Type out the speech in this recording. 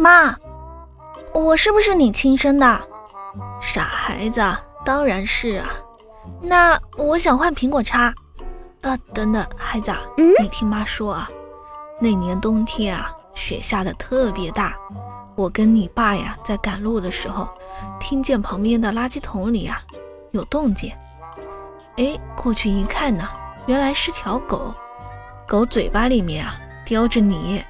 妈，我是不是你亲生的？傻孩子，当然是啊。那我想换苹果叉。啊，等等，孩子，你听妈说啊，那年冬天啊，雪下的特别大，我跟你爸呀在赶路的时候，听见旁边的垃圾桶里啊。有动静，哎，过去一看呢，原来是条狗狗，嘴巴里面啊叼着你。